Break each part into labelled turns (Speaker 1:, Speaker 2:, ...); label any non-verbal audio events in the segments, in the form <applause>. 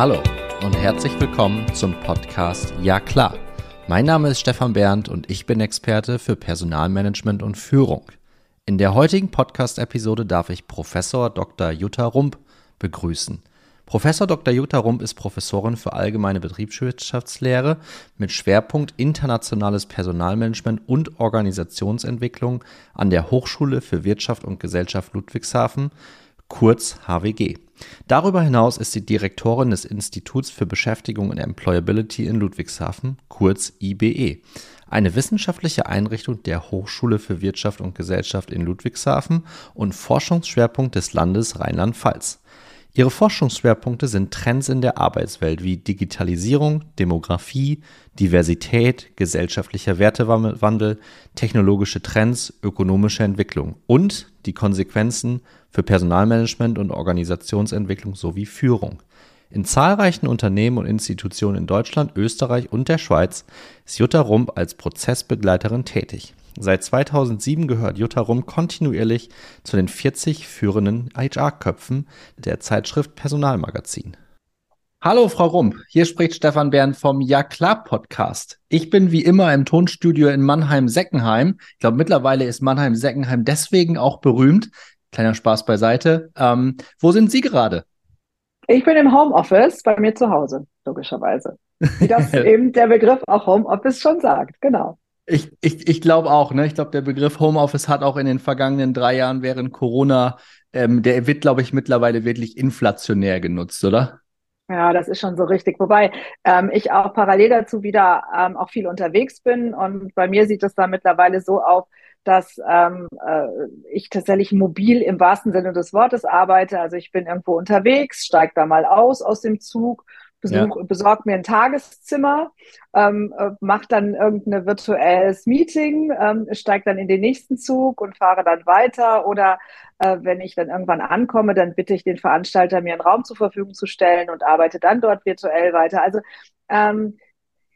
Speaker 1: Hallo und herzlich willkommen zum Podcast Ja klar. Mein Name ist Stefan Berndt und ich bin Experte für Personalmanagement und Führung. In der heutigen Podcast-Episode darf ich Professor Dr. Jutta Rump begrüßen. Professor Dr. Jutta Rump ist Professorin für allgemeine Betriebswirtschaftslehre mit Schwerpunkt internationales Personalmanagement und Organisationsentwicklung an der Hochschule für Wirtschaft und Gesellschaft Ludwigshafen, kurz HWG. Darüber hinaus ist sie Direktorin des Instituts für Beschäftigung und Employability in Ludwigshafen, kurz IBE, eine wissenschaftliche Einrichtung der Hochschule für Wirtschaft und Gesellschaft in Ludwigshafen und Forschungsschwerpunkt des Landes Rheinland-Pfalz. Ihre Forschungsschwerpunkte sind Trends in der Arbeitswelt wie Digitalisierung, Demografie, Diversität, gesellschaftlicher Wertewandel, technologische Trends, ökonomische Entwicklung und die Konsequenzen für Personalmanagement und Organisationsentwicklung sowie Führung. In zahlreichen Unternehmen und Institutionen in Deutschland, Österreich und der Schweiz ist Jutta Rump als Prozessbegleiterin tätig. Seit 2007 gehört Jutta Rum kontinuierlich zu den 40 führenden HR-Köpfen der Zeitschrift Personalmagazin. Hallo, Frau Rump. Hier spricht Stefan Bern vom Ja klar Podcast. Ich bin wie immer im Tonstudio in Mannheim-Seckenheim. Ich glaube, mittlerweile ist Mannheim-Seckenheim deswegen auch berühmt. Kleiner Spaß beiseite. Ähm, wo sind Sie gerade?
Speaker 2: Ich bin im Homeoffice bei mir zu Hause, logischerweise. Wie das <laughs> eben der Begriff auch Homeoffice schon sagt, genau.
Speaker 1: Ich, ich, ich glaube auch, ne? Ich glaube, der Begriff Homeoffice hat auch in den vergangenen drei Jahren während Corona, ähm, der wird, glaube ich, mittlerweile wirklich inflationär genutzt, oder?
Speaker 2: Ja, das ist schon so richtig. Wobei ähm, ich auch parallel dazu wieder ähm, auch viel unterwegs bin und bei mir sieht es da mittlerweile so auf, dass ähm, äh, ich tatsächlich mobil im wahrsten Sinne des Wortes arbeite. Also ich bin irgendwo unterwegs, steige da mal aus aus dem Zug besuch, ja. besorgt mir ein Tageszimmer, ähm, äh, mache dann irgendein virtuelles Meeting, ähm, steige dann in den nächsten Zug und fahre dann weiter. Oder äh, wenn ich dann irgendwann ankomme, dann bitte ich den Veranstalter, mir einen Raum zur Verfügung zu stellen und arbeite dann dort virtuell weiter. Also ähm,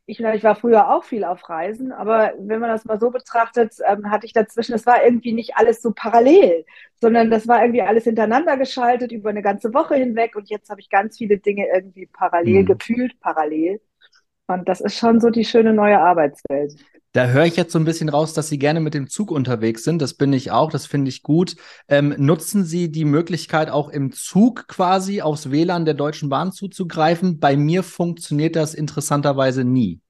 Speaker 2: ich, ich war früher auch viel auf Reisen, aber wenn man das mal so betrachtet, ähm, hatte ich dazwischen, es war irgendwie nicht alles so parallel, sondern das war irgendwie alles hintereinander geschaltet über eine ganze Woche hinweg und jetzt habe ich ganz viele Dinge irgendwie parallel mhm. gefühlt, parallel. Und das ist schon so die schöne neue Arbeitswelt.
Speaker 1: Da höre ich jetzt so ein bisschen raus, dass Sie gerne mit dem Zug unterwegs sind. Das bin ich auch, das finde ich gut. Ähm, nutzen Sie die Möglichkeit, auch im Zug quasi aufs WLAN der Deutschen Bahn zuzugreifen? Bei mir funktioniert das interessanterweise nie.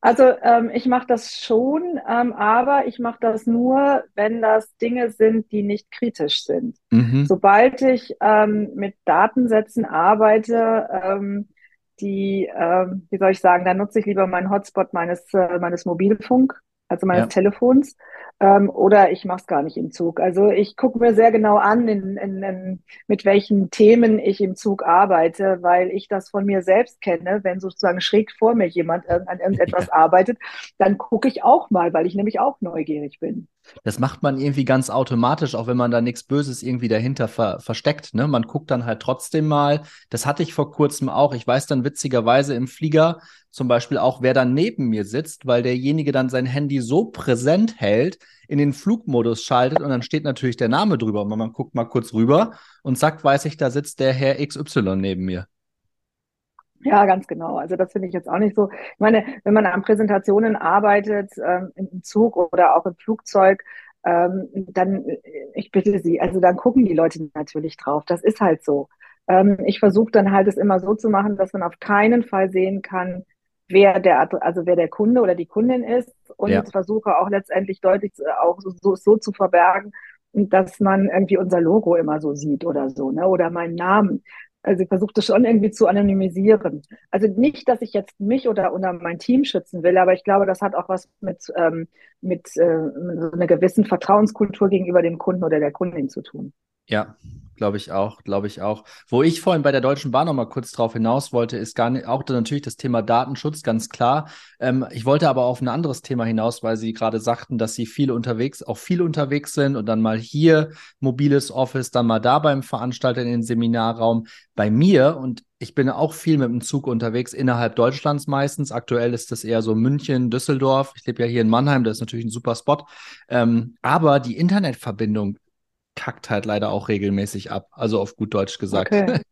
Speaker 2: Also ähm, ich mache das schon, ähm, aber ich mache das nur, wenn das Dinge sind, die nicht kritisch sind. Mhm. Sobald ich ähm, mit Datensätzen arbeite, ähm, die, äh, wie soll ich sagen, da nutze ich lieber meinen Hotspot meines, äh, meines Mobilfunk, also meines ja. Telefons, ähm, oder ich mache es gar nicht im Zug. Also ich gucke mir sehr genau an, in, in, in, mit welchen Themen ich im Zug arbeite, weil ich das von mir selbst kenne. Wenn sozusagen schräg vor mir jemand an irgendetwas <laughs> ja. arbeitet, dann gucke ich auch mal, weil ich nämlich auch neugierig bin.
Speaker 1: Das macht man irgendwie ganz automatisch, auch wenn man da nichts Böses irgendwie dahinter ver versteckt. Ne? Man guckt dann halt trotzdem mal. Das hatte ich vor kurzem auch. Ich weiß dann witzigerweise im Flieger zum Beispiel auch, wer dann neben mir sitzt, weil derjenige dann sein Handy so präsent hält, in den Flugmodus schaltet und dann steht natürlich der Name drüber. Und man guckt mal kurz rüber und sagt, weiß ich, da sitzt der Herr XY neben mir.
Speaker 2: Ja, ganz genau. Also das finde ich jetzt auch nicht so. Ich meine, wenn man an Präsentationen arbeitet, ähm, im Zug oder auch im Flugzeug, ähm, dann, äh, ich bitte Sie, also dann gucken die Leute natürlich drauf. Das ist halt so. Ähm, ich versuche dann halt es immer so zu machen, dass man auf keinen Fall sehen kann, wer der, also wer der Kunde oder die Kundin ist und ja. versuche auch letztendlich deutlich auch so, so zu verbergen, dass man irgendwie unser Logo immer so sieht oder so, ne? Oder meinen Namen. Also ich versuche das schon irgendwie zu anonymisieren. Also nicht, dass ich jetzt mich oder, oder mein Team schützen will, aber ich glaube, das hat auch was mit, ähm, mit, äh, so einer gewissen Vertrauenskultur gegenüber dem Kunden oder der Kundin zu tun.
Speaker 1: Ja, glaube ich auch, glaube ich auch. Wo ich vorhin bei der Deutschen Bahn noch mal kurz drauf hinaus wollte, ist gar nicht, auch natürlich das Thema Datenschutz, ganz klar. Ähm, ich wollte aber auf ein anderes Thema hinaus, weil Sie gerade sagten, dass Sie viel unterwegs, auch viel unterwegs sind und dann mal hier mobiles Office, dann mal da beim Veranstalter in den Seminarraum. Bei mir und ich bin auch viel mit dem Zug unterwegs, innerhalb Deutschlands meistens. Aktuell ist das eher so München, Düsseldorf. Ich lebe ja hier in Mannheim, das ist natürlich ein super Spot. Ähm, aber die Internetverbindung kackt halt leider auch regelmäßig ab. Also auf gut Deutsch gesagt. Okay. <laughs>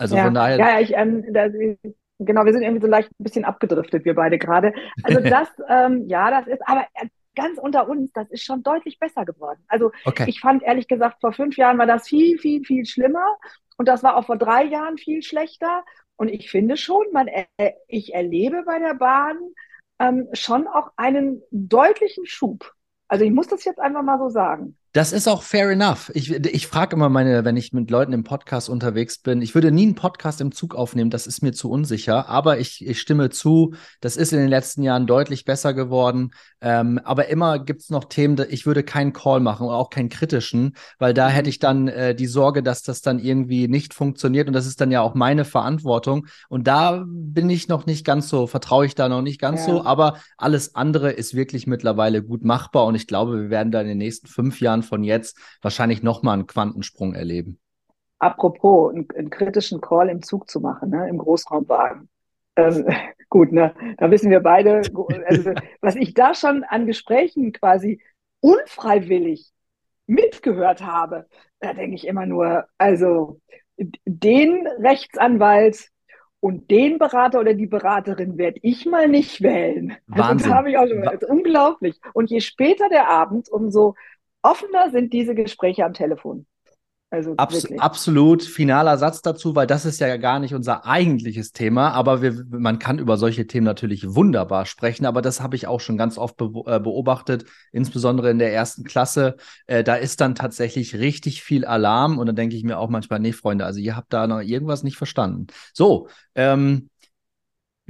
Speaker 1: Also
Speaker 2: ja.
Speaker 1: von daher.
Speaker 2: Ja, ich, ähm, da, genau, wir sind irgendwie so leicht ein bisschen abgedriftet, wir beide gerade. Also <laughs> das, ähm, ja, das ist, aber äh, ganz unter uns, das ist schon deutlich besser geworden. Also okay. ich fand ehrlich gesagt, vor fünf Jahren war das viel, viel, viel schlimmer. Und das war auch vor drei Jahren viel schlechter. Und ich finde schon, man, äh, ich erlebe bei der Bahn ähm, schon auch einen deutlichen Schub. Also ich muss das jetzt einfach mal so sagen.
Speaker 1: Das ist auch fair enough. Ich, ich frage immer meine, wenn ich mit Leuten im Podcast unterwegs bin, ich würde nie einen Podcast im Zug aufnehmen, das ist mir zu unsicher, aber ich, ich stimme zu, das ist in den letzten Jahren deutlich besser geworden. Ähm, aber immer gibt es noch Themen, ich würde keinen Call machen und auch keinen kritischen, weil da hätte mhm. ich dann äh, die Sorge, dass das dann irgendwie nicht funktioniert und das ist dann ja auch meine Verantwortung. Und da bin ich noch nicht ganz so, vertraue ich da noch nicht ganz ja. so, aber alles andere ist wirklich mittlerweile gut machbar und ich glaube, wir werden da in den nächsten fünf Jahren von jetzt wahrscheinlich nochmal einen Quantensprung erleben.
Speaker 2: Apropos, einen, einen, kritischen Call im Zug zu machen, ne, im Großraumwagen. Ähm, <laughs> gut, ne, da wissen wir beide, also, <laughs> was ich da schon an Gesprächen quasi unfreiwillig mitgehört habe, da denke ich immer nur, also den Rechtsanwalt und den Berater oder die Beraterin werde ich mal nicht wählen.
Speaker 1: Also, Wahnsinn.
Speaker 2: Also, habe ich auch schon, also, unglaublich. Und je später der Abend, umso offener sind diese Gespräche am Telefon.
Speaker 1: Also Abs absolut finaler Satz dazu, weil das ist ja gar nicht unser eigentliches Thema, aber wir, man kann über solche Themen natürlich wunderbar sprechen, aber das habe ich auch schon ganz oft be äh, beobachtet, insbesondere in der ersten Klasse. Äh, da ist dann tatsächlich richtig viel Alarm und dann denke ich mir auch manchmal, nee, Freunde, also ihr habt da noch irgendwas nicht verstanden. So, ähm,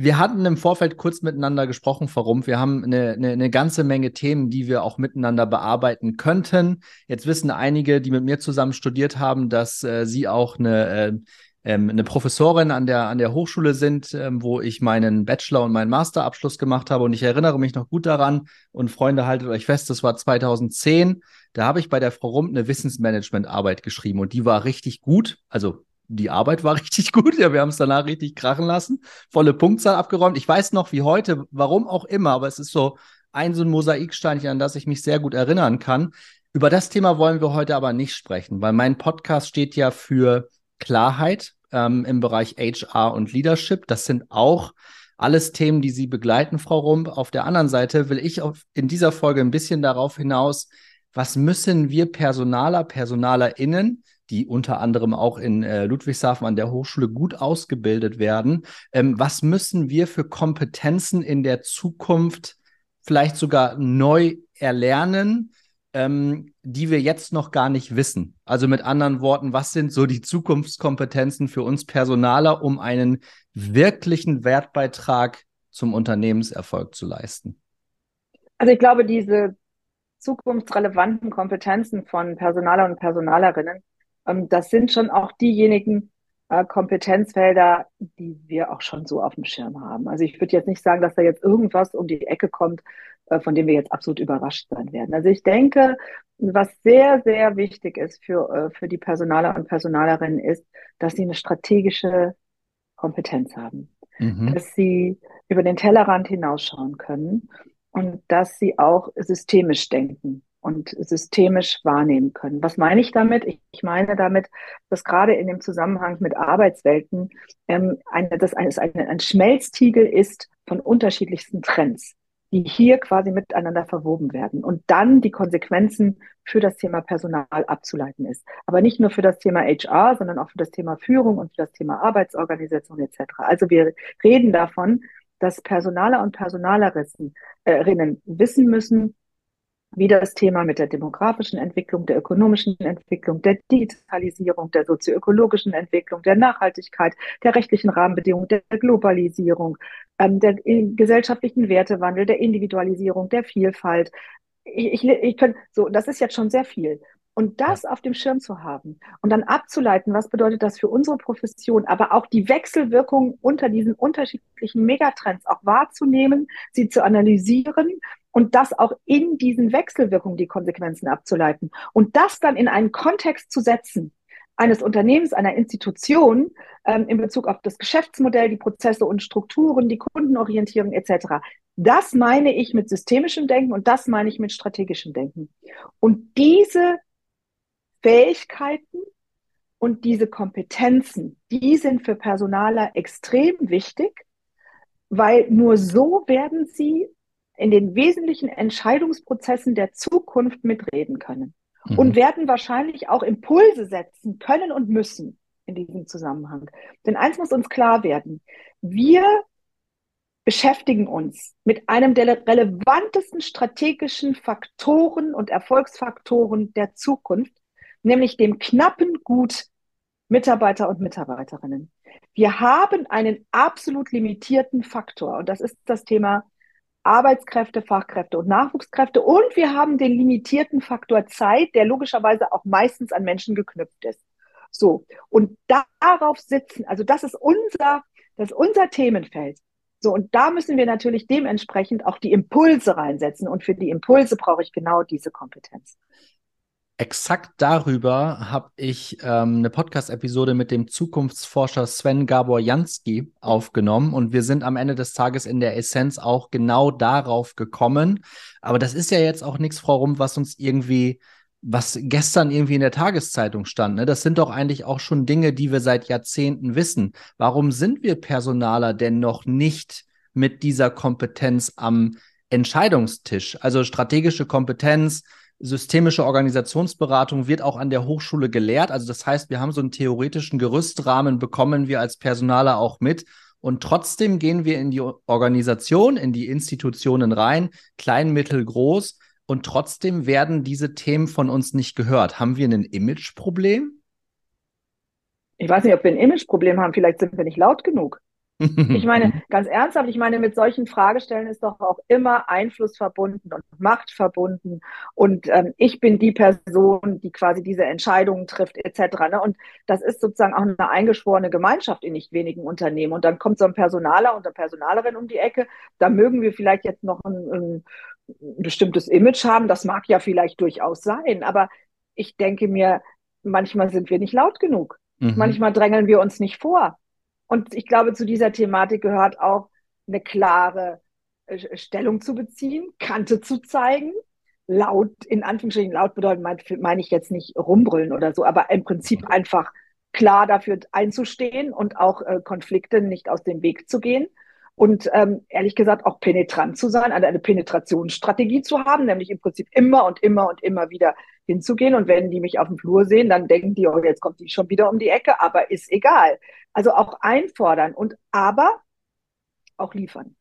Speaker 1: wir hatten im Vorfeld kurz miteinander gesprochen, Frau Rumpf. Wir haben eine, eine, eine, ganze Menge Themen, die wir auch miteinander bearbeiten könnten. Jetzt wissen einige, die mit mir zusammen studiert haben, dass äh, Sie auch eine, äh, ähm, eine Professorin an der, an der Hochschule sind, äh, wo ich meinen Bachelor- und meinen Masterabschluss gemacht habe. Und ich erinnere mich noch gut daran. Und Freunde, haltet euch fest, das war 2010. Da habe ich bei der Frau Rump eine Wissensmanagement-Arbeit geschrieben und die war richtig gut. Also die Arbeit war <laughs> richtig gut. Ja, wir haben es danach richtig krachen lassen. Volle Punktzahl abgeräumt. Ich weiß noch wie heute, warum auch immer, aber es ist so ein so ein Mosaiksteinchen, an das ich mich sehr gut erinnern kann. Über das Thema wollen wir heute aber nicht sprechen, weil mein Podcast steht ja für Klarheit ähm, im Bereich HR und Leadership. Das sind auch alles Themen, die Sie begleiten, Frau Rump. Auf der anderen Seite will ich auf, in dieser Folge ein bisschen darauf hinaus, was müssen wir Personaler, PersonalerInnen die unter anderem auch in äh, Ludwigshafen an der Hochschule gut ausgebildet werden. Ähm, was müssen wir für Kompetenzen in der Zukunft vielleicht sogar neu erlernen, ähm, die wir jetzt noch gar nicht wissen? Also mit anderen Worten, was sind so die Zukunftskompetenzen für uns Personaler, um einen wirklichen Wertbeitrag zum Unternehmenserfolg zu leisten?
Speaker 2: Also ich glaube, diese zukunftsrelevanten Kompetenzen von Personaler und Personalerinnen, das sind schon auch diejenigen äh, Kompetenzfelder, die wir auch schon so auf dem Schirm haben. Also ich würde jetzt nicht sagen, dass da jetzt irgendwas um die Ecke kommt, äh, von dem wir jetzt absolut überrascht sein werden. Also ich denke, was sehr, sehr wichtig ist für, äh, für die Personaler und Personalerinnen ist, dass sie eine strategische Kompetenz haben, mhm. dass sie über den Tellerrand hinausschauen können und dass sie auch systemisch denken und systemisch wahrnehmen können. Was meine ich damit? Ich meine damit, dass gerade in dem Zusammenhang mit Arbeitswelten ähm, eine, das ein, ein, ein Schmelztiegel ist von unterschiedlichsten Trends, die hier quasi miteinander verwoben werden und dann die Konsequenzen für das Thema Personal abzuleiten ist. Aber nicht nur für das Thema HR, sondern auch für das Thema Führung und für das Thema Arbeitsorganisation etc. Also wir reden davon, dass Personaler und Personalerinnen äh, wissen müssen, wie das Thema mit der demografischen Entwicklung, der ökonomischen Entwicklung, der Digitalisierung, der sozioökologischen Entwicklung, der Nachhaltigkeit, der rechtlichen Rahmenbedingungen, der Globalisierung, ähm, der gesellschaftlichen Wertewandel, der Individualisierung, der Vielfalt. Ich, ich, ich kann, so, das ist jetzt schon sehr viel. Und das auf dem Schirm zu haben und dann abzuleiten, was bedeutet das für unsere Profession, aber auch die Wechselwirkung unter diesen unterschiedlichen Megatrends auch wahrzunehmen, sie zu analysieren und das auch in diesen Wechselwirkungen die Konsequenzen abzuleiten und das dann in einen Kontext zu setzen eines Unternehmens, einer Institution ähm, in Bezug auf das Geschäftsmodell, die Prozesse und Strukturen, die Kundenorientierung etc. Das meine ich mit systemischem Denken und das meine ich mit strategischem Denken. Und diese Fähigkeiten Und diese Kompetenzen, die sind für Personaler extrem wichtig, weil nur so werden sie in den wesentlichen Entscheidungsprozessen der Zukunft mitreden können mhm. und werden wahrscheinlich auch Impulse setzen können und müssen in diesem Zusammenhang. Denn eins muss uns klar werden, wir beschäftigen uns mit einem der relevantesten strategischen Faktoren und Erfolgsfaktoren der Zukunft, nämlich dem knappen Gut Mitarbeiter und Mitarbeiterinnen. Wir haben einen absolut limitierten Faktor und das ist das Thema Arbeitskräfte, Fachkräfte und Nachwuchskräfte und wir haben den limitierten Faktor Zeit, der logischerweise auch meistens an Menschen geknüpft ist. So. Und darauf sitzen, also das ist unser, das ist unser Themenfeld. So. Und da müssen wir natürlich dementsprechend auch die Impulse reinsetzen. Und für die Impulse brauche ich genau diese Kompetenz.
Speaker 1: Exakt darüber habe ich ähm, eine Podcast-Episode mit dem Zukunftsforscher Sven Gabor Jansky aufgenommen und wir sind am Ende des Tages in der Essenz auch genau darauf gekommen. Aber das ist ja jetzt auch nichts, Frau Rump, was uns irgendwie, was gestern irgendwie in der Tageszeitung stand. Ne? Das sind doch eigentlich auch schon Dinge, die wir seit Jahrzehnten wissen. Warum sind wir Personaler denn noch nicht mit dieser Kompetenz am Entscheidungstisch? Also strategische Kompetenz, systemische Organisationsberatung wird auch an der Hochschule gelehrt. Also das heißt, wir haben so einen theoretischen Gerüstrahmen, bekommen wir als Personaler auch mit. Und trotzdem gehen wir in die Organisation, in die Institutionen rein, klein, mittel, groß. Und trotzdem werden diese Themen von uns nicht gehört. Haben wir ein Imageproblem?
Speaker 2: Ich weiß nicht, ob wir ein Imageproblem haben. Vielleicht sind wir nicht laut genug. Ich meine, <laughs> ganz ernsthaft, ich meine, mit solchen Fragestellen ist doch auch immer Einfluss verbunden und Macht verbunden. Und ähm, ich bin die Person, die quasi diese Entscheidungen trifft, etc. Ne? Und das ist sozusagen auch eine eingeschworene Gemeinschaft in nicht wenigen Unternehmen. Und dann kommt so ein Personaler und eine Personalerin um die Ecke. Da mögen wir vielleicht jetzt noch ein, ein bestimmtes Image haben. Das mag ja vielleicht durchaus sein. Aber ich denke mir, manchmal sind wir nicht laut genug. Mhm. Manchmal drängeln wir uns nicht vor. Und ich glaube, zu dieser Thematik gehört auch eine klare äh, Stellung zu beziehen, Kante zu zeigen, laut, in Anführungsstrichen laut bedeutet, meine mein ich jetzt nicht rumbrüllen oder so, aber im Prinzip einfach klar dafür einzustehen und auch äh, Konflikte nicht aus dem Weg zu gehen und ähm, ehrlich gesagt auch penetrant zu sein, eine, eine Penetrationsstrategie zu haben, nämlich im Prinzip immer und immer und immer wieder hinzugehen. Und wenn die mich auf dem Flur sehen, dann denken die, oh, jetzt kommt die schon wieder um die Ecke, aber ist egal. Also auch einfordern und aber auch liefern.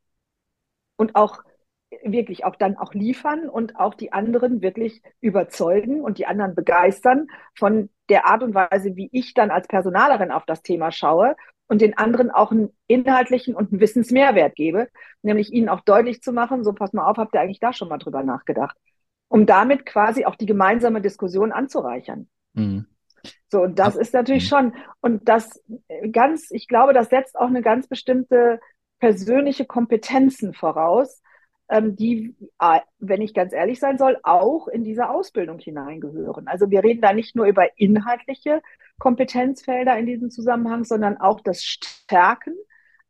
Speaker 2: Und auch wirklich auch dann auch liefern und auch die anderen wirklich überzeugen und die anderen begeistern von der Art und Weise, wie ich dann als Personalerin auf das Thema schaue und den anderen auch einen inhaltlichen und einen Wissensmehrwert gebe, nämlich ihnen auch deutlich zu machen, so pass mal auf, habt ihr eigentlich da schon mal drüber nachgedacht, um damit quasi auch die gemeinsame Diskussion anzureichern. Mhm. So, und das Ab ist natürlich mhm. schon, und das ganz, ich glaube, das setzt auch eine ganz bestimmte persönliche Kompetenzen voraus, die, äh, wenn ich ganz ehrlich sein soll, auch in diese Ausbildung hineingehören. Also wir reden da nicht nur über inhaltliche Kompetenzfelder in diesem Zusammenhang, sondern auch das Stärken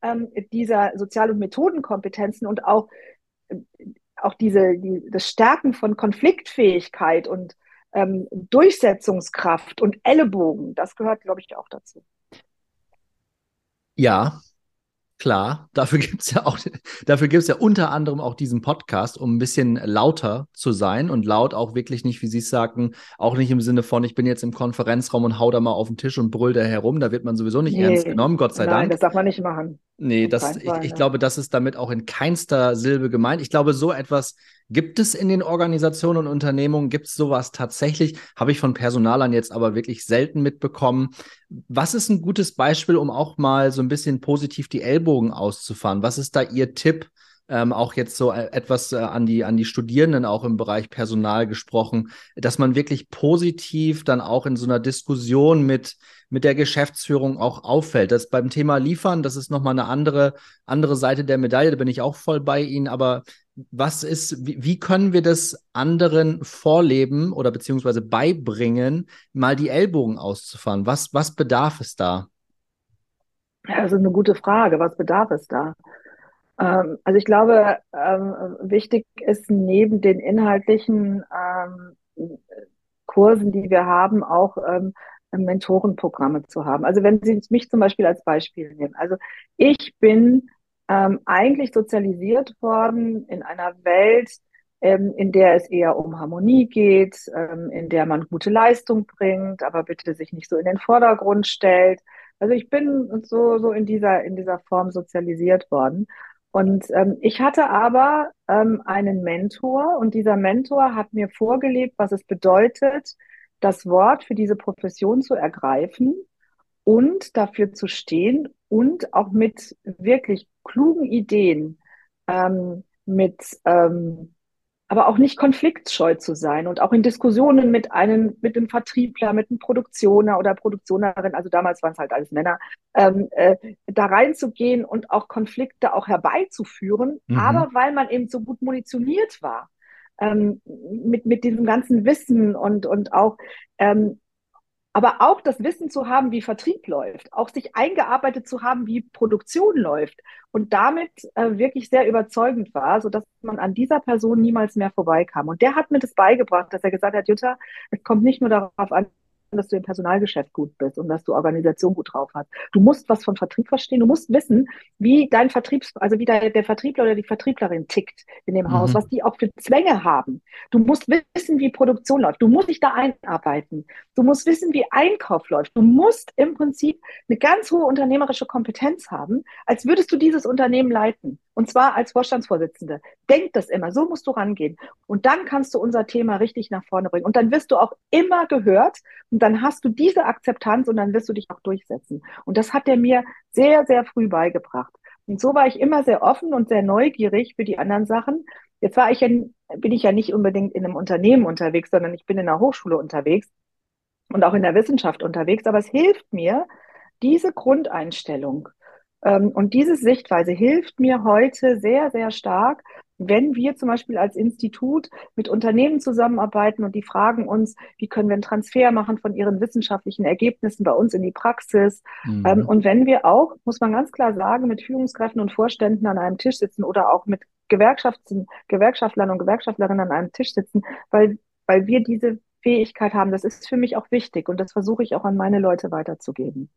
Speaker 2: ähm, dieser Sozial- und Methodenkompetenzen und auch, äh, auch diese, die, das Stärken von Konfliktfähigkeit und ähm, Durchsetzungskraft und Ellenbogen. Das gehört, glaube ich, auch dazu.
Speaker 1: Ja, Klar, dafür gibt's ja auch, dafür gibt's ja unter anderem auch diesen Podcast, um ein bisschen lauter zu sein und laut auch wirklich nicht, wie Sie es sagten, auch nicht im Sinne von, ich bin jetzt im Konferenzraum und hau da mal auf den Tisch und brüll da herum, da wird man sowieso nicht nee, ernst genommen, Gott sei
Speaker 2: nein,
Speaker 1: Dank.
Speaker 2: Nein, das darf man nicht machen.
Speaker 1: Nee, das, ich, ich glaube, das ist damit auch in keinster Silbe gemeint. Ich glaube, so etwas gibt es in den Organisationen und Unternehmungen. Gibt es sowas tatsächlich? Habe ich von Personalern jetzt aber wirklich selten mitbekommen. Was ist ein gutes Beispiel, um auch mal so ein bisschen positiv die Ellbogen auszufahren? Was ist da Ihr Tipp? ähm, auch jetzt so äh, etwas äh, an die an die Studierenden auch im Bereich Personal gesprochen, dass man wirklich positiv dann auch in so einer Diskussion mit mit der Geschäftsführung auch auffällt. Das beim Thema Liefern, das ist nochmal eine andere andere Seite der Medaille. Da bin ich auch voll bei Ihnen. Aber was ist, wie, wie können wir das anderen vorleben oder beziehungsweise beibringen, mal die Ellbogen auszufahren? Was was bedarf es da?
Speaker 2: Ja, das ist eine gute Frage. Was bedarf es da? Ähm, also ich glaube, ähm, wichtig ist neben den inhaltlichen ähm, Kursen, die wir haben, auch Mentorenprogramme zu haben. Also wenn Sie mich zum Beispiel als Beispiel nehmen. Also ich bin ähm, eigentlich sozialisiert worden in einer Welt, ähm, in der es eher um Harmonie geht, ähm, in der man gute Leistung bringt, aber bitte sich nicht so in den Vordergrund stellt. Also ich bin so, so in dieser, in dieser Form sozialisiert worden. Und ähm, ich hatte aber ähm, einen Mentor und dieser Mentor hat mir vorgelebt, was es bedeutet, das Wort für diese Profession zu ergreifen und dafür zu stehen und auch mit wirklich klugen Ideen, ähm, mit ähm, aber auch nicht konfliktscheu zu sein und auch in Diskussionen mit einem, mit dem Vertriebler, mit einem Produktioner oder Produktionerin, also damals waren es halt alles Männer, ähm, äh, da reinzugehen und auch Konflikte auch herbeizuführen, mhm. aber weil man eben so gut munitioniert war. Ähm, mit, mit diesem ganzen Wissen und, und auch ähm, aber auch das Wissen zu haben, wie Vertrieb läuft, auch sich eingearbeitet zu haben, wie Produktion läuft und damit äh, wirklich sehr überzeugend war, so dass man an dieser Person niemals mehr vorbeikam. Und der hat mir das beigebracht, dass er gesagt hat, Jutta, es kommt nicht nur darauf an, dass du im Personalgeschäft gut bist und dass du Organisation gut drauf hast. Du musst was von Vertrieb verstehen. Du musst wissen, wie dein Vertriebs, also wie der, der Vertriebler oder die Vertrieblerin tickt in dem mhm. Haus, was die auch für Zwänge haben. Du musst wissen, wie Produktion läuft. Du musst dich da einarbeiten. Du musst wissen, wie Einkauf läuft. Du musst im Prinzip eine ganz hohe unternehmerische Kompetenz haben, als würdest du dieses Unternehmen leiten. Und zwar als Vorstandsvorsitzende. Denk das immer. So musst du rangehen. Und dann kannst du unser Thema richtig nach vorne bringen. Und dann wirst du auch immer gehört. Und dann hast du diese Akzeptanz und dann wirst du dich auch durchsetzen. Und das hat er mir sehr, sehr früh beigebracht. Und so war ich immer sehr offen und sehr neugierig für die anderen Sachen. Jetzt war ich ja, bin ich ja nicht unbedingt in einem Unternehmen unterwegs, sondern ich bin in einer Hochschule unterwegs und auch in der Wissenschaft unterwegs. Aber es hilft mir, diese Grundeinstellung ähm, und diese Sichtweise hilft mir heute sehr, sehr stark, wenn wir zum Beispiel als Institut mit Unternehmen zusammenarbeiten und die fragen uns, wie können wir einen Transfer machen von ihren wissenschaftlichen Ergebnissen bei uns in die Praxis. Mhm. Ähm, und wenn wir auch, muss man ganz klar sagen, mit Führungskräften und Vorständen an einem Tisch sitzen oder auch mit Gewerkschaften, Gewerkschaftlern und Gewerkschaftlerinnen an einem Tisch sitzen, weil, weil wir diese Fähigkeit haben. Das ist für mich auch wichtig und das versuche ich auch an meine Leute weiterzugeben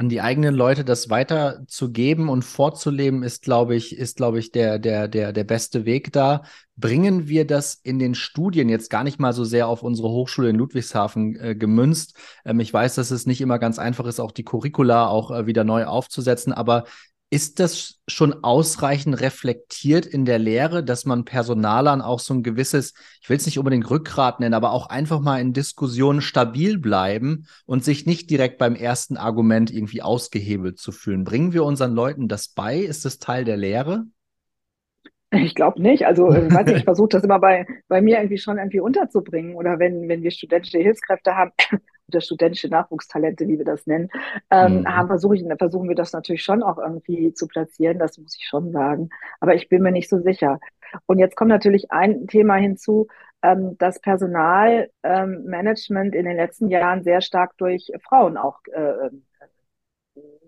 Speaker 1: an die eigenen Leute das weiterzugeben und vorzuleben, ist, glaube ich, ist, glaube ich, der, der, der, der beste Weg da. Bringen wir das in den Studien jetzt gar nicht mal so sehr auf unsere Hochschule in Ludwigshafen äh, gemünzt. Ähm, ich weiß, dass es nicht immer ganz einfach ist, auch die Curricula auch äh, wieder neu aufzusetzen, aber ist das schon ausreichend reflektiert in der Lehre, dass man Personalern auch so ein gewisses, ich will es nicht unbedingt Rückgrat nennen, aber auch einfach mal in Diskussionen stabil bleiben und sich nicht direkt beim ersten Argument irgendwie ausgehebelt zu fühlen? Bringen wir unseren Leuten das bei? Ist das Teil der Lehre?
Speaker 2: Ich glaube nicht. Also ich, <laughs> weiß nicht, ich versuche das immer bei, bei mir irgendwie schon irgendwie unterzubringen. Oder wenn, wenn wir studentische Hilfskräfte haben, oder studentische Nachwuchstalente, wie wir das nennen, ähm, mhm. haben, versuche ich, versuchen wir das natürlich schon auch irgendwie zu platzieren, das muss ich schon sagen. Aber ich bin mir nicht so sicher. Und jetzt kommt natürlich ein Thema hinzu, ähm, das Personalmanagement ähm, in den letzten Jahren sehr stark durch Frauen auch äh,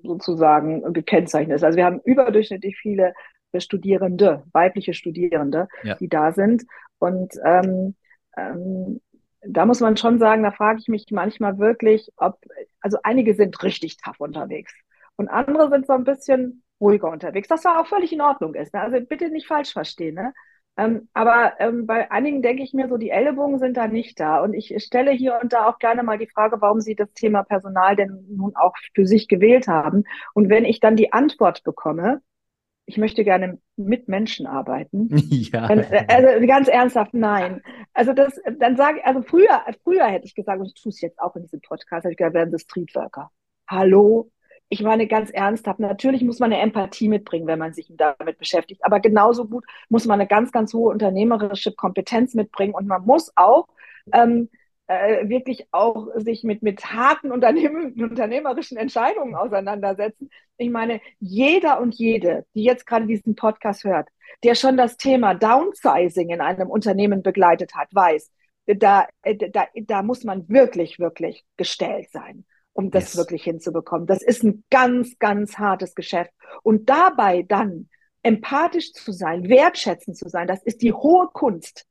Speaker 2: sozusagen gekennzeichnet ist. Also wir haben überdurchschnittlich viele Studierende, weibliche Studierende, ja. die da sind. Und ähm, ähm, da muss man schon sagen, da frage ich mich manchmal wirklich, ob, also einige sind richtig tough unterwegs und andere sind so ein bisschen ruhiger unterwegs, was auch völlig in Ordnung ist. Ne? Also bitte nicht falsch verstehen. Ne? Ähm, aber ähm, bei einigen denke ich mir so, die Ellbogen sind da nicht da. Und ich stelle hier und da auch gerne mal die Frage, warum Sie das Thema Personal denn nun auch für sich gewählt haben. Und wenn ich dann die Antwort bekomme, ich möchte gerne mit Menschen arbeiten. <laughs> Ja. Dann, also ganz ernsthaft, nein. Also das, dann sage ich, also früher, früher hätte ich gesagt, und ich tue es jetzt auch in diesem Podcast, habe ich gesagt, werden Sie Streetworker. Hallo? Ich meine ganz ernsthaft, natürlich muss man eine Empathie mitbringen, wenn man sich damit beschäftigt. Aber genauso gut muss man eine ganz, ganz hohe unternehmerische Kompetenz mitbringen und man muss auch ähm, äh, wirklich auch sich mit, mit harten Unternehmen, <laughs> unternehmerischen Entscheidungen auseinandersetzen. Ich meine, jeder und jede, die jetzt gerade diesen Podcast hört, der schon das Thema Downsizing in einem Unternehmen begleitet hat, weiß, da, äh, da, da muss man wirklich, wirklich gestellt sein, um das yes. wirklich hinzubekommen. Das ist ein ganz, ganz hartes Geschäft. Und dabei dann empathisch zu sein, wertschätzend zu sein, das ist die hohe Kunst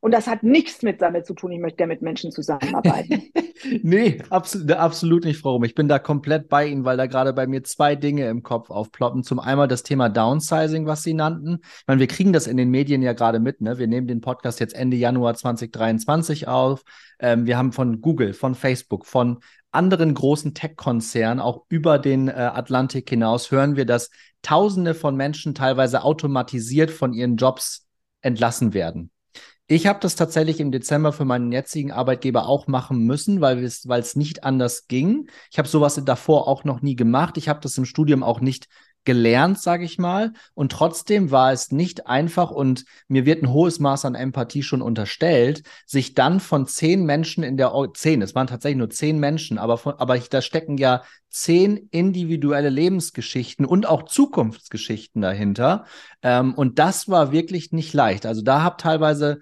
Speaker 2: Und das hat nichts mit damit zu tun, ich möchte ja mit Menschen zusammenarbeiten. <laughs>
Speaker 1: nee, absolut, absolut nicht, Frau Rum. Ich bin da komplett bei Ihnen, weil da gerade bei mir zwei Dinge im Kopf aufploppen. Zum einen das Thema Downsizing, was Sie nannten. Ich meine, wir kriegen das in den Medien ja gerade mit. Ne? Wir nehmen den Podcast jetzt Ende Januar 2023 auf. Ähm, wir haben von Google, von Facebook, von anderen großen Tech-Konzernen, auch über den äh, Atlantik hinaus, hören wir, dass Tausende von Menschen teilweise automatisiert von ihren Jobs entlassen werden. Ich habe das tatsächlich im Dezember für meinen jetzigen Arbeitgeber auch machen müssen, weil es nicht anders ging. Ich habe sowas davor auch noch nie gemacht. Ich habe das im Studium auch nicht gelernt, sage ich mal. Und trotzdem war es nicht einfach und mir wird ein hohes Maß an Empathie schon unterstellt, sich dann von zehn Menschen in der, zehn, es waren tatsächlich nur zehn Menschen, aber, von, aber ich, da stecken ja zehn individuelle Lebensgeschichten und auch Zukunftsgeschichten dahinter. Ähm, und das war wirklich nicht leicht. Also da habe teilweise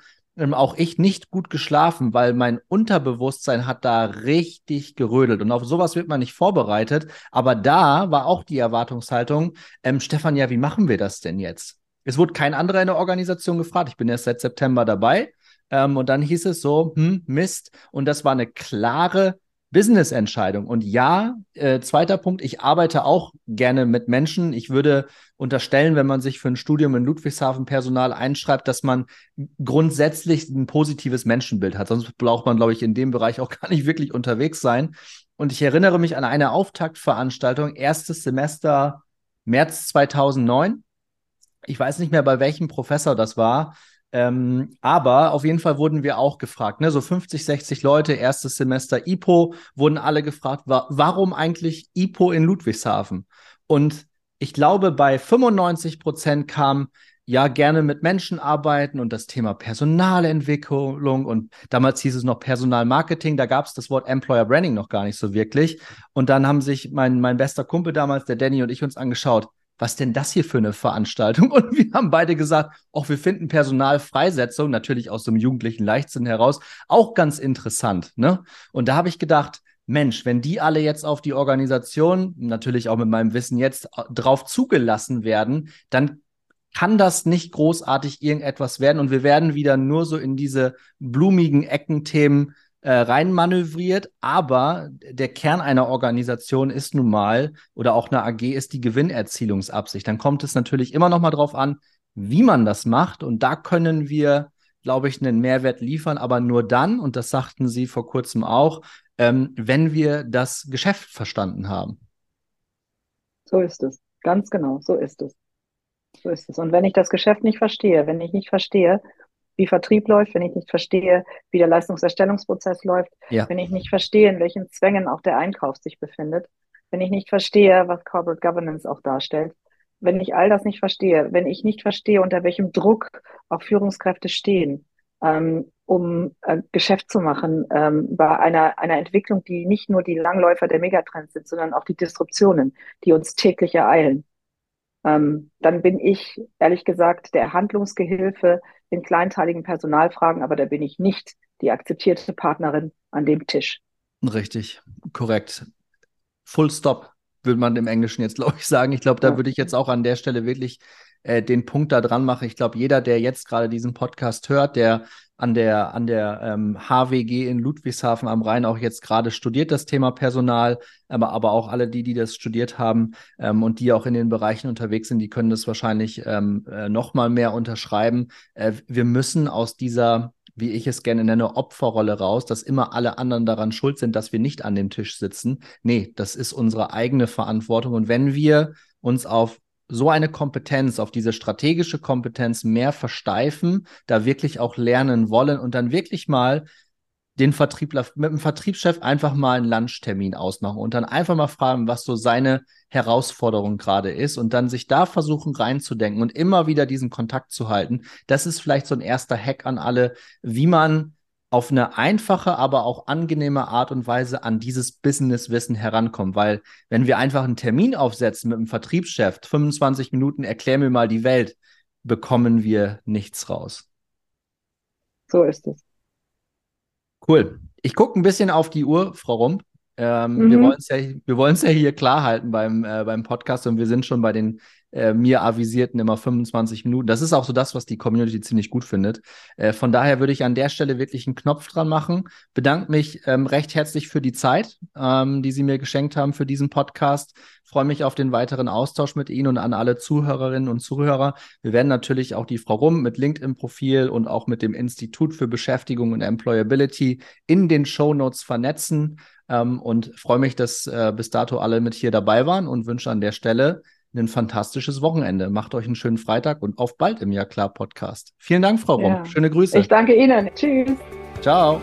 Speaker 1: auch ich nicht gut geschlafen, weil mein Unterbewusstsein hat da richtig gerödelt. Und auf sowas wird man nicht vorbereitet. Aber da war auch die Erwartungshaltung, ähm, Stefan, ja, wie machen wir das denn jetzt? Es wurde kein anderer in der Organisation gefragt. Ich bin erst seit September dabei. Ähm, und dann hieß es so, hm, Mist. Und das war eine klare Business-Entscheidung. Und ja, äh, zweiter Punkt, ich arbeite auch gerne mit Menschen. Ich würde unterstellen, wenn man sich für ein Studium in Ludwigshafen Personal einschreibt, dass man grundsätzlich ein positives Menschenbild hat. Sonst braucht man, glaube ich, in dem Bereich auch <laughs> gar nicht wirklich unterwegs sein. Und ich erinnere mich an eine Auftaktveranstaltung, erstes Semester März 2009. Ich weiß nicht mehr, bei welchem Professor das war. Ähm, aber auf jeden Fall wurden wir auch gefragt, ne? so 50, 60 Leute, erstes Semester IPO, wurden alle gefragt, wa warum eigentlich IPO in Ludwigshafen? Und ich glaube, bei 95 Prozent kam, ja, gerne mit Menschen arbeiten und das Thema Personalentwicklung und damals hieß es noch Personalmarketing, da gab es das Wort Employer Branding noch gar nicht so wirklich. Und dann haben sich mein, mein bester Kumpel damals, der Danny und ich uns angeschaut, was denn das hier für eine Veranstaltung? <laughs> Und wir haben beide gesagt, auch wir finden Personalfreisetzung, natürlich aus einem jugendlichen Leichtsinn heraus, auch ganz interessant. Ne? Und da habe ich gedacht, Mensch, wenn die alle jetzt auf die Organisation, natürlich auch mit meinem Wissen jetzt, äh, drauf zugelassen werden, dann kann das nicht großartig irgendetwas werden und wir werden wieder nur so in diese blumigen Eckenthemen äh, reinmanövriert, aber der Kern einer Organisation ist nun mal oder auch eine AG ist die Gewinnerzielungsabsicht. Dann kommt es natürlich immer noch mal drauf an, wie man das macht und da können wir, glaube ich, einen Mehrwert liefern, aber nur dann, und das sagten Sie vor kurzem auch, ähm, wenn wir das Geschäft verstanden haben.
Speaker 2: So ist es, ganz genau, so ist es. So ist es. Und wenn ich das Geschäft nicht verstehe, wenn ich nicht verstehe, wie Vertrieb läuft, wenn ich nicht verstehe, wie der Leistungserstellungsprozess läuft, ja. wenn ich nicht verstehe, in welchen Zwängen auch der Einkauf sich befindet, wenn ich nicht verstehe, was Corporate Governance auch darstellt, wenn ich all das nicht verstehe, wenn ich nicht verstehe, unter welchem Druck auch Führungskräfte stehen, ähm, um äh, Geschäft zu machen ähm, bei einer, einer Entwicklung, die nicht nur die Langläufer der Megatrends sind, sondern auch die Disruptionen, die uns täglich ereilen. Ähm, dann bin ich, ehrlich gesagt, der Handlungsgehilfe in kleinteiligen Personalfragen, aber da bin ich nicht die akzeptierte Partnerin an dem Tisch.
Speaker 1: Richtig, korrekt. Full stop, würde man im Englischen jetzt, <laughs> glaube ich, sagen. Ich glaube, da würde ich jetzt auch an der Stelle wirklich äh, den Punkt da dran machen. Ich glaube, jeder, der jetzt gerade diesen Podcast hört, der an der, an der ähm, HWG in Ludwigshafen am Rhein auch jetzt gerade studiert, das Thema Personal, aber, aber auch alle die, die das studiert haben ähm, und die auch in den Bereichen unterwegs sind, die können das wahrscheinlich ähm, äh, noch mal mehr unterschreiben. Äh, wir müssen aus dieser wie ich es gerne nenne, Opferrolle raus, dass immer alle anderen daran schuld sind, dass wir nicht an dem Tisch sitzen. Nee, das ist unsere eigene Verantwortung. Und wenn wir uns auf so eine Kompetenz, auf diese strategische Kompetenz mehr versteifen, da wirklich auch lernen wollen und dann wirklich mal den Vertriebler mit dem Vertriebschef einfach mal einen Lunchtermin ausmachen und dann einfach mal fragen, was so seine Herausforderung gerade ist und dann sich da versuchen reinzudenken und immer wieder diesen Kontakt zu halten. Das ist vielleicht so ein erster Hack an alle, wie man auf eine einfache, aber auch angenehme Art und Weise an dieses Businesswissen herankommen. Weil wenn wir einfach einen Termin aufsetzen mit einem Vertriebschef, 25 Minuten, erklär mir mal die Welt, bekommen wir nichts raus.
Speaker 2: So ist es.
Speaker 1: Cool. Ich gucke ein bisschen auf die Uhr, Frau Rump. Ähm, mhm. Wir wollen es ja, ja hier klar halten beim, äh, beim Podcast und wir sind schon bei den äh, mir avisierten immer 25 Minuten. Das ist auch so das, was die Community ziemlich gut findet. Äh, von daher würde ich an der Stelle wirklich einen Knopf dran machen. Bedanke mich ähm, recht herzlich für die Zeit, ähm, die Sie mir geschenkt haben für diesen Podcast. Freue mich auf den weiteren Austausch mit Ihnen und an alle Zuhörerinnen und Zuhörer. Wir werden natürlich auch die Frau Rum mit LinkedIn-Profil und auch mit dem Institut für Beschäftigung und Employability in den Show Notes vernetzen. Ähm, und freue mich, dass äh, bis dato alle mit hier dabei waren und wünsche an der Stelle ein fantastisches Wochenende. Macht euch einen schönen Freitag und auf bald im Ja klar Podcast. Vielen Dank, Frau Rum. Ja. Schöne Grüße.
Speaker 2: Ich danke Ihnen. Tschüss.
Speaker 1: Ciao.